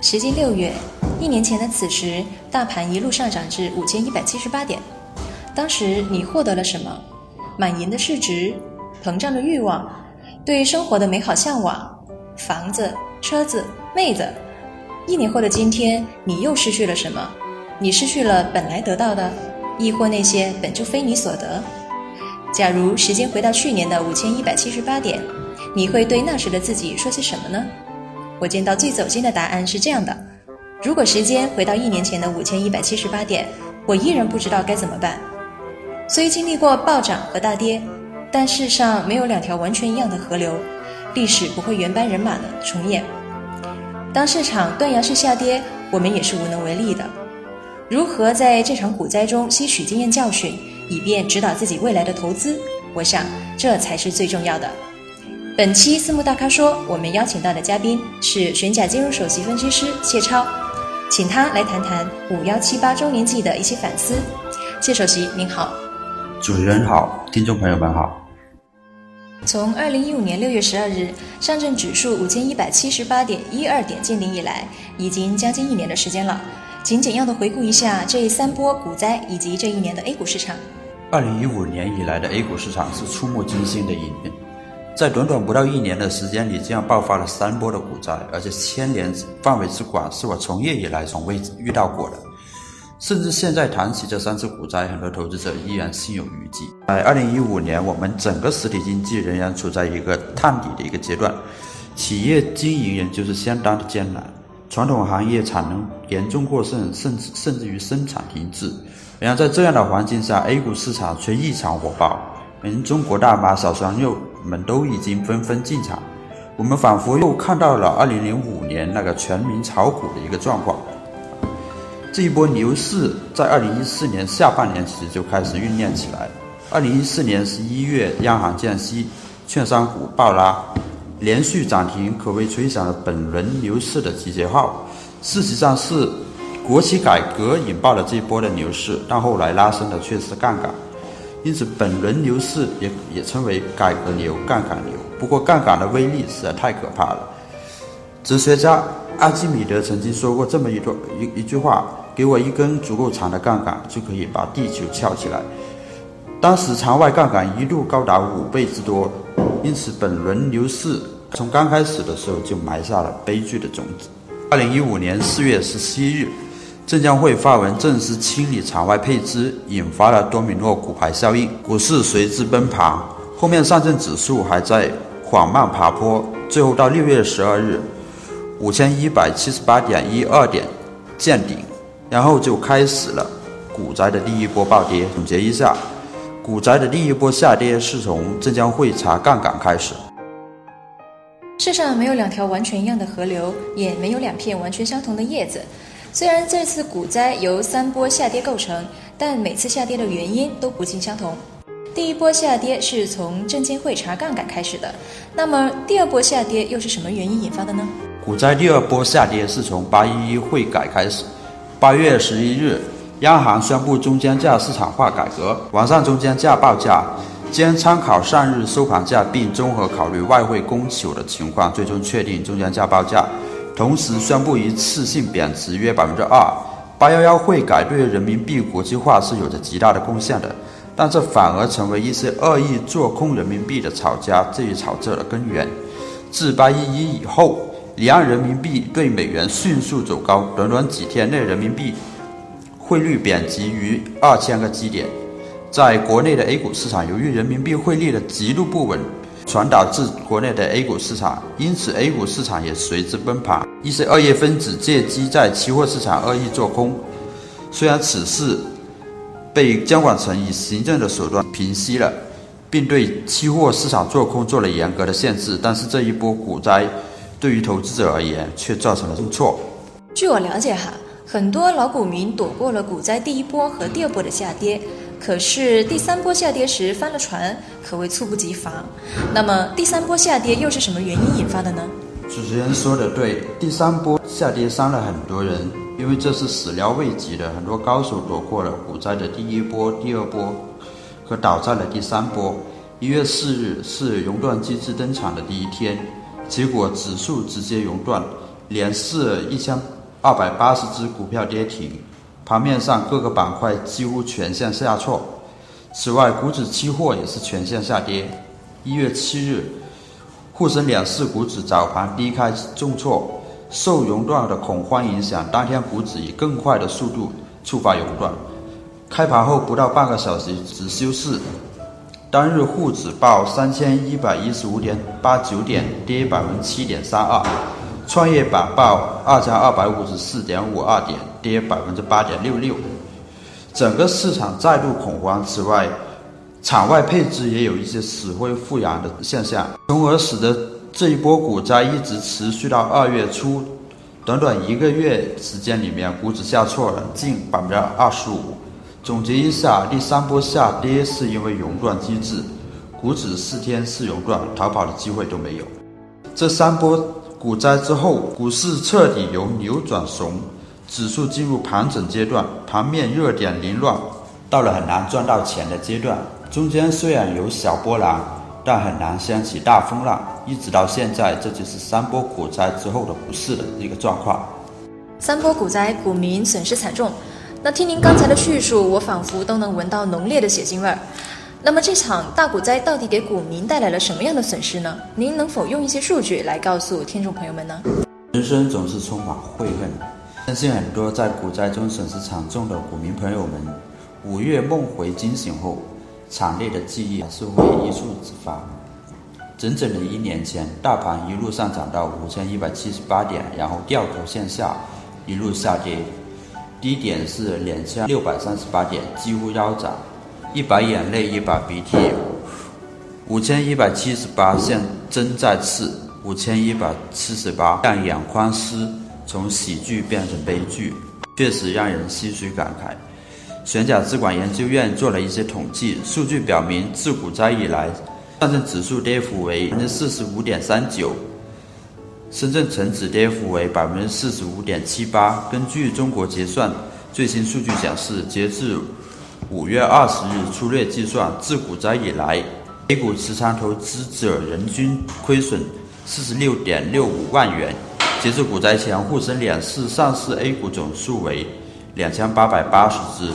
时间六月，一年前的此时，大盘一路上涨至五千一百七十八点。当时你获得了什么？满盈的市值，膨胀的欲望，对生活的美好向往，房子、车子、妹子。一年后的今天，你又失去了什么？你失去了本来得到的，亦或那些本就非你所得？假如时间回到去年的五千一百七十八点。你会对那时的自己说些什么呢？我见到最走心的答案是这样的：如果时间回到一年前的五千一百七十八点，我依然不知道该怎么办。虽经历过暴涨和大跌，但世上没有两条完全一样的河流，历史不会原班人马的重演。当市场断崖式下跌，我们也是无能为力的。如何在这场股灾中吸取经验教训，以便指导自己未来的投资？我想这才是最重要的。本期私募大咖说，我们邀请到的嘉宾是玄甲金融首席分析师谢超，请他来谈谈五幺七八周年季的一些反思。谢首席您好，主持人好，听众朋友们好。从二零一五年六月十二日上证指数五千一百七十八点一二点见顶以来，已经将近一年的时间了。请简要的回顾一下这三波股灾以及这一年的 A 股市场。二零一五年以来的 A 股市场是触目惊心的一年。在短短不到一年的时间里，这样爆发了三波的股灾，而且牵连范围之广，是我从业以来从未遇到过的。甚至现在谈起这三次股灾，很多投资者依然心有余悸。在二零一五年，我们整个实体经济仍然处在一个探底的一个阶段，企业经营仍旧是相当的艰难，传统行业产能严重过剩，甚至甚至于生产停滞。然而在这样的环境下，A 股市场却异常火爆，连中国大妈小鲜肉。们都已经纷纷进场，我们仿佛又看到了二零零五年那个全民炒股的一个状况。这一波牛市在二零一四年下半年其实就开始酝酿起来。二零一四年十一月，央行降息，券商股暴拉，连续涨停，可谓吹响了本轮牛市的集结号。事实上是国企改革引爆了这一波的牛市，但后来拉升的却是杠杆。因此，本轮牛市也也称为改革牛、杠杆牛。不过，杠杆的威力实在太可怕了。哲学家阿基米德曾经说过这么一段一一句话：“给我一根足够长的杠杆，就可以把地球翘起来。”当时场外杠杆一度高达五倍之多。因此，本轮牛市从刚开始的时候就埋下了悲剧的种子。二零一五年四月十七日。证监会发文正式清理场外配资，引发了多米诺骨牌效应，股市随之崩盘。后面上证指数还在缓慢爬坡，最后到六月十二日，五千一百七十八点一二点见顶，然后就开始了股灾的第一波暴跌。总结一下，股灾的第一波下跌是从证监会查杠杆开始。世上没有两条完全一样的河流，也没有两片完全相同的叶子。虽然这次股灾由三波下跌构成，但每次下跌的原因都不尽相同。第一波下跌是从证监会查杠杆开始的，那么第二波下跌又是什么原因引发的呢？股灾第二波下跌是从八一一汇改开始。八月十一日，央行宣布中间价市场化改革，完善中间价报价，将参考上日收盘价，并综合考虑外汇供求的情况，最终确定中间价报价。同时宣布一次性贬值约百分之二。八幺幺汇改对人民币国际化是有着极大的贡献的，但这反而成为一些恶意做空人民币的炒家这一炒作的根源。自八一一以后，离岸人民币对美元迅速走高，短短几天内，人民币汇率贬值逾二千个基点。在国内的 A 股市场，由于人民币汇率的极度不稳。传导至国内的 A 股市场，因此 A 股市场也随之崩盘。一些恶意分子借机在期货市场恶意做空，虽然此事被监管层以行政的手段平息了，并对期货市场做空做了严格的限制，但是这一波股灾对于投资者而言却造成了重挫。据我了解哈，很多老股民躲过了股灾第一波和第二波的下跌，可是第三波下跌时翻了船，可谓猝不及防。那么第三波下跌又是什么原因引发的呢？主持人说的对，第三波下跌伤了很多人，因为这是始料未及的，很多高手躲过了股灾的第一波、第二波，和倒在了第三波。一月四日是熔断机制登场的第一天，结果指数直接熔断，连市一千。二百八十只股票跌停，盘面上各个板块几乎全线下挫。此外，股指期货也是全线下跌。一月七日，沪深两市股指早盘低开重挫，受熔断的恐慌影响，当天股指以更快的速度触发熔断。开盘后不到半个小时只休市，当日沪指报三千一百一十五点八九点，跌百分之七点三二。创业板报二千二百五十四点五二点，跌百分之八点六六，整个市场再度恐慌。此外，场外配置也有一些死灰复燃的现象，从而使得这一波股灾一直持续到二月初，短短一个月时间里面，股指下挫了近百分之二十五。总结一下，第三波下跌是因为熔断机制，股指四天是熔断，逃跑的机会都没有。这三波。股灾之后，股市彻底由牛转熊，指数进入盘整阶段，盘面热点凌乱，到了很难赚到钱的阶段。中间虽然有小波澜，但很难掀起大风浪。一直到现在，这就是三波股灾之后的股市的一个状况。三波股灾，股民损失惨重。那听您刚才的叙述，我仿佛都能闻到浓烈的血腥味儿。那么这场大股灾到底给股民带来了什么样的损失呢？您能否用一些数据来告诉听众朋友们呢？人生总是充满悔恨，相信很多在股灾中损失惨重的股民朋友们，五月梦回惊醒后，惨烈的记忆还是会一触即发。整整的一年前，大盘一路上涨到五千一百七十八点，然后掉头向下，一路下跌，低点是两千六百三十八点，几乎腰斩。一把眼泪一把鼻涕，五千一百七十八像针在刺，五千一百七十八像眼眶湿，从喜剧变成悲剧，确实让人唏嘘感慨。玄甲资管研究院做了一些统计，数据表明，自股灾以来，上证指数跌幅为百分之四十五点三九，深圳成指跌幅为百分之四十五点七八。根据中国结算最新数据显示，截至五月二十日粗略计算，自股灾以来，A 股持仓投资者人均亏损四十六点六五万元。截至股灾前，沪深两市上市 A 股总数为两千八百八十只。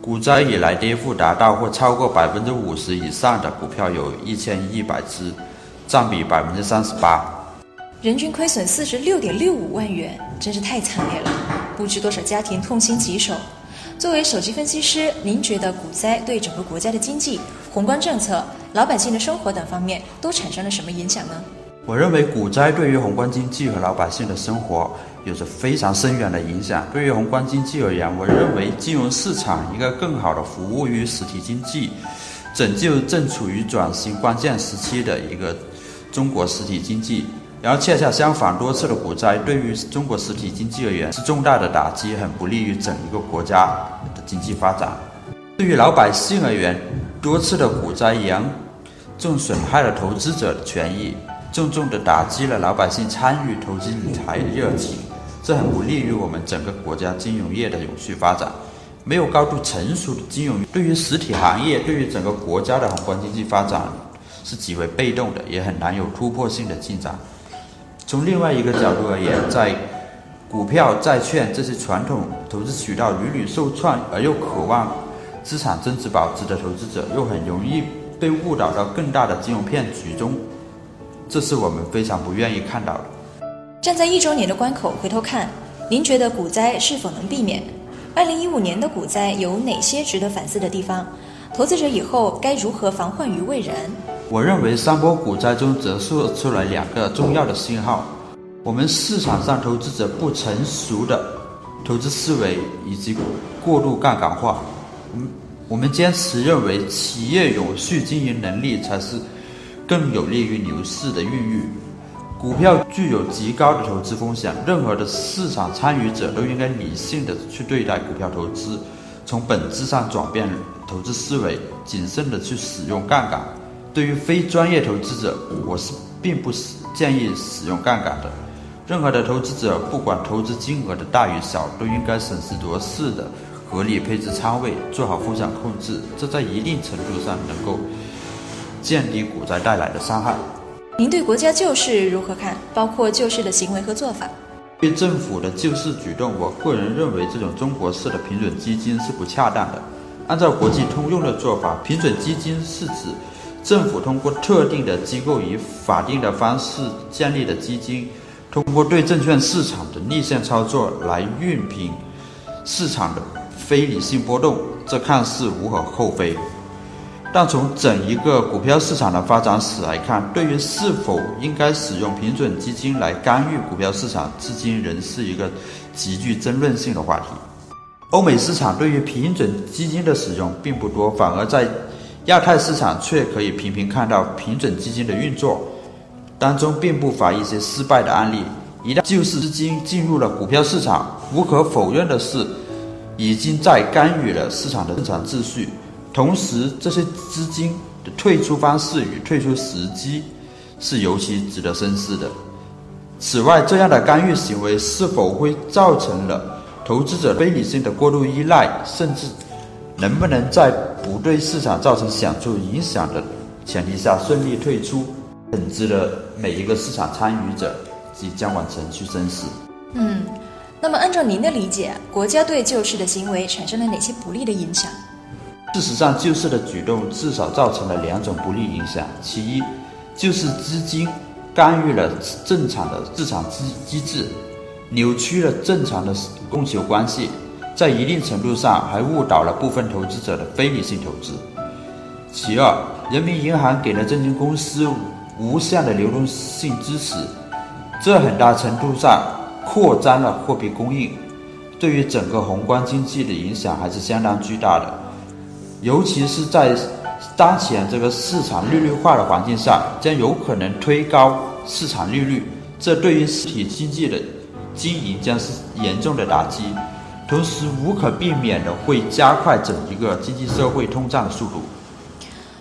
股灾以来跌幅达到或超过百分之五十以上的股票有一千一百只，占比百分之三十八。人均亏损四十六点六五万元，真是太惨烈了，不知多少家庭痛心疾首。作为首席分析师，您觉得股灾对整个国家的经济、宏观政策、老百姓的生活等方面都产生了什么影响呢？我认为股灾对于宏观经济和老百姓的生活有着非常深远的影响。对于宏观经济而言，我认为金融市场应该更好的服务于实体经济，拯救正处于转型关键时期的一个中国实体经济。然后，恰恰相反，多次的股灾对于中国实体经济而言是重大的打击，很不利于整一个国家的经济发展。对于老百姓而言，多次的股灾严重损害了投资者的权益，重重的打击了老百姓参与投资理财的热情，这很不利于我们整个国家金融业的永续发展。没有高度成熟的金融，对于实体行业，对于整个国家的宏观经济发展是极为被动的，也很难有突破性的进展。从另外一个角度而言，在股票、债券这些传统投资渠道屡屡受创而又渴望资产增值保值的投资者，又很容易被误导到更大的金融骗局中，这是我们非常不愿意看到的。站在一周年的关口回头看，您觉得股灾是否能避免？二零一五年的股灾有哪些值得反思的地方？投资者以后该如何防患于未然？我认为三波股灾中折射出来两个重要的信号：我们市场上投资者不成熟的投资思维以及过度杠杆化。嗯，我们坚持认为企业永续经营能力才是更有利于牛市的孕育。股票具有极高的投资风险，任何的市场参与者都应该理性的去对待股票投资，从本质上转变投资思维，谨慎的去使用杠杆。对于非专业投资者，我是并不建议使用杠杆的。任何的投资者，不管投资金额的大与小，都应该审时度势的合理配置仓位，做好风险控制，这在一定程度上能够降低股灾带来的伤害。您对国家救市如何看？包括救市的行为和做法。对政府的救市举动，我个人认为这种中国式的平准基金是不恰当的。按照国际通用的做法，平准基金是指政府通过特定的机构以法定的方式建立的基金，通过对证券市场的逆向操作来熨平市场的非理性波动，这看似无可厚非。但从整一个股票市场的发展史来看，对于是否应该使用平准基金来干预股票市场，至今仍是一个极具争论性的话题。欧美市场对于平准基金的使用并不多，反而在亚太市场却可以频频看到平准基金的运作，当中并不乏一些失败的案例。一旦救市资金进入了股票市场，无可否认的是，已经在干预了市场的正常秩序。同时，这些资金的退出方式与退出时机是尤其值得深思的。此外，这样的干预行为是否会造成了投资者非理性的过度依赖，甚至能不能在不对市场造成显著影响的前提下顺利退出，很值的每一个市场参与者及监管层去深思。嗯，那么按照您的理解，国家对救市的行为产生了哪些不利的影响？事实上，救市的举动至少造成了两种不利影响。其一，就是资金干预了正常的市场机机制，扭曲了正常的供求关系，在一定程度上还误导了部分投资者的非理性投资。其二，人民银行给了证券公司无限的流动性支持，这很大程度上扩张了货币供应，对于整个宏观经济的影响还是相当巨大的。尤其是在当前这个市场利率化的环境下，将有可能推高市场利率，这对于实体经济的经营将是严重的打击，同时无可避免的会加快整一个经济社会通胀的速度。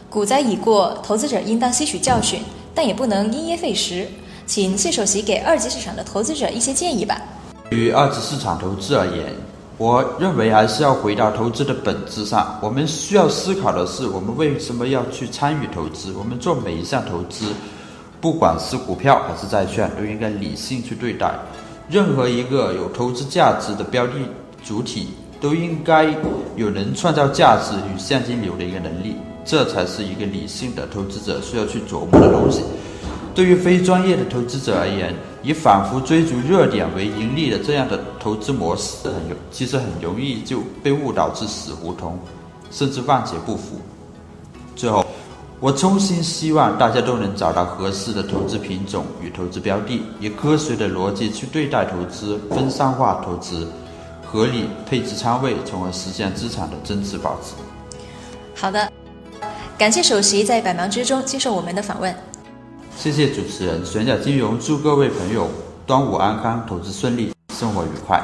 股灾已过，投资者应当吸取教训，但也不能因噎废食。请谢首席给二级市场的投资者一些建议吧。对于二级市场投资而言，我认为还是要回到投资的本质上。我们需要思考的是，我们为什么要去参与投资？我们做每一项投资，不管是股票还是债券，都应该理性去对待。任何一个有投资价值的标的主体，都应该有能创造价值与现金流的一个能力。这才是一个理性的投资者需要去琢磨的东西。对于非专业的投资者而言，以反复追逐热点为盈利的这样的投资模式，很有其实很容易就被误导至死胡同，甚至万劫不复。最后，我衷心希望大家都能找到合适的投资品种与投资标的，以科学的逻辑去对待投资，分散化投资，合理配置仓位，从而实现资产的增值保值。好的，感谢首席在百忙之中接受我们的访问。谢谢主持人，玄甲金融祝各位朋友端午安康，投资顺利，生活愉快。